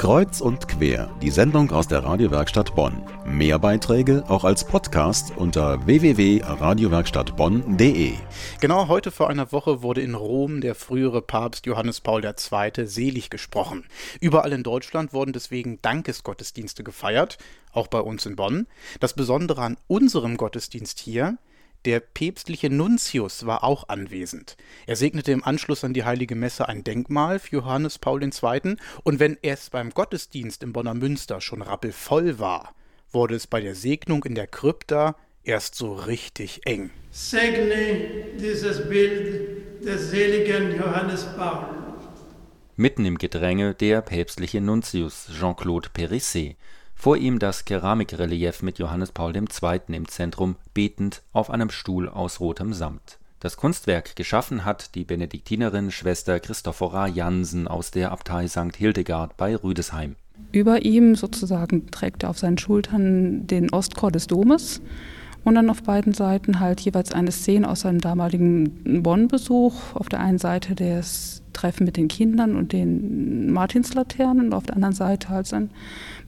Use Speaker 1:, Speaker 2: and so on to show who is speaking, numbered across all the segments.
Speaker 1: Kreuz und quer, die Sendung aus der Radiowerkstatt Bonn. Mehr Beiträge auch als Podcast unter www.radiowerkstattbonn.de.
Speaker 2: Genau heute vor einer Woche wurde in Rom der frühere Papst Johannes Paul II. selig gesprochen. Überall in Deutschland wurden deswegen Dankesgottesdienste gefeiert, auch bei uns in Bonn. Das Besondere an unserem Gottesdienst hier, der päpstliche Nuntius war auch anwesend. Er segnete im Anschluss an die heilige Messe ein Denkmal für Johannes Paul II. Und wenn es beim Gottesdienst im Bonner Münster schon rappelvoll war, wurde es bei der Segnung in der Krypta erst so richtig eng.
Speaker 3: Segne dieses Bild des seligen Johannes Paul.
Speaker 4: Mitten im Gedränge der päpstliche Nuntius Jean-Claude Périsset. Vor ihm das Keramikrelief mit Johannes Paul II. im Zentrum, betend auf einem Stuhl aus rotem Samt. Das Kunstwerk geschaffen hat die Benediktinerin Schwester Christophora Jansen aus der Abtei St. Hildegard bei Rüdesheim.
Speaker 5: Über ihm sozusagen trägt er auf seinen Schultern den Ostchor des Domes und dann auf beiden Seiten halt jeweils eine Szene aus seinem damaligen Bonn-Besuch. Auf der einen Seite das Treffen mit den Kindern und den Martinslaternen und auf der anderen Seite halt sein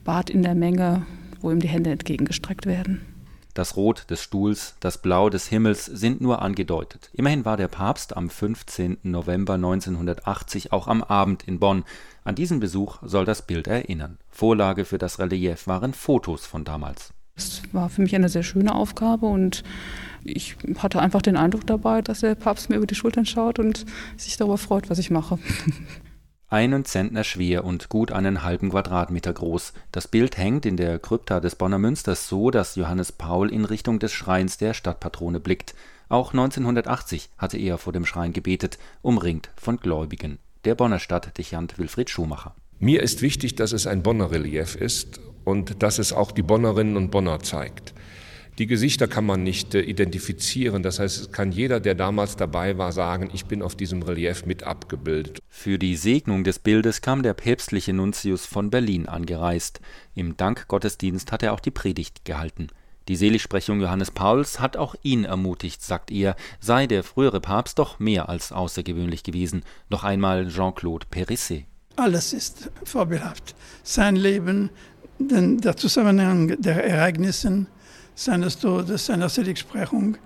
Speaker 5: Bad in der Menge, wo ihm die Hände entgegengestreckt werden.
Speaker 4: Das Rot des Stuhls, das Blau des Himmels sind nur angedeutet. Immerhin war der Papst am 15. November 1980 auch am Abend in Bonn. An diesen Besuch soll das Bild erinnern. Vorlage für das Relief waren Fotos von damals.
Speaker 5: Es war für mich eine sehr schöne Aufgabe und ich hatte einfach den Eindruck dabei, dass der Papst mir über die Schultern schaut und sich darüber freut, was ich mache.
Speaker 4: einen Zentner schwer und gut einen halben Quadratmeter groß. Das Bild hängt in der Krypta des Bonner Münsters so, dass Johannes Paul in Richtung des Schreins der Stadtpatrone blickt. Auch 1980 hatte er vor dem Schrein gebetet, umringt von Gläubigen. Der Bonner Stadtdechant Wilfried Schumacher.
Speaker 6: Mir ist wichtig, dass es ein Bonner Relief ist und dass es auch die Bonnerinnen und Bonner zeigt. Die Gesichter kann man nicht äh, identifizieren. Das heißt, es kann jeder, der damals dabei war, sagen, ich bin auf diesem Relief mit abgebildet.
Speaker 4: Für die Segnung des Bildes kam der päpstliche Nuntius von Berlin angereist. Im Dankgottesdienst hat er auch die Predigt gehalten. Die Seligsprechung Johannes Pauls hat auch ihn ermutigt, sagt er, sei der frühere Papst doch mehr als außergewöhnlich gewesen. Noch einmal Jean-Claude Périsset.
Speaker 3: Alles ist vorbildhaft. Sein Leben, der Zusammenhang der Ereignisse, seines Todes, seiner Seligsprechung,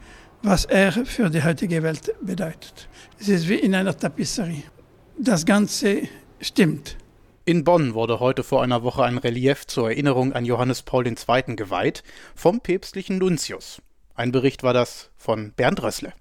Speaker 3: was er für die heutige Welt bedeutet. Es ist wie in einer Tapisserie. Das Ganze stimmt.
Speaker 2: In Bonn wurde heute vor einer Woche ein Relief zur Erinnerung an Johannes Paul II. geweiht vom päpstlichen Nuntius. Ein Bericht war das von Bernd Rössle.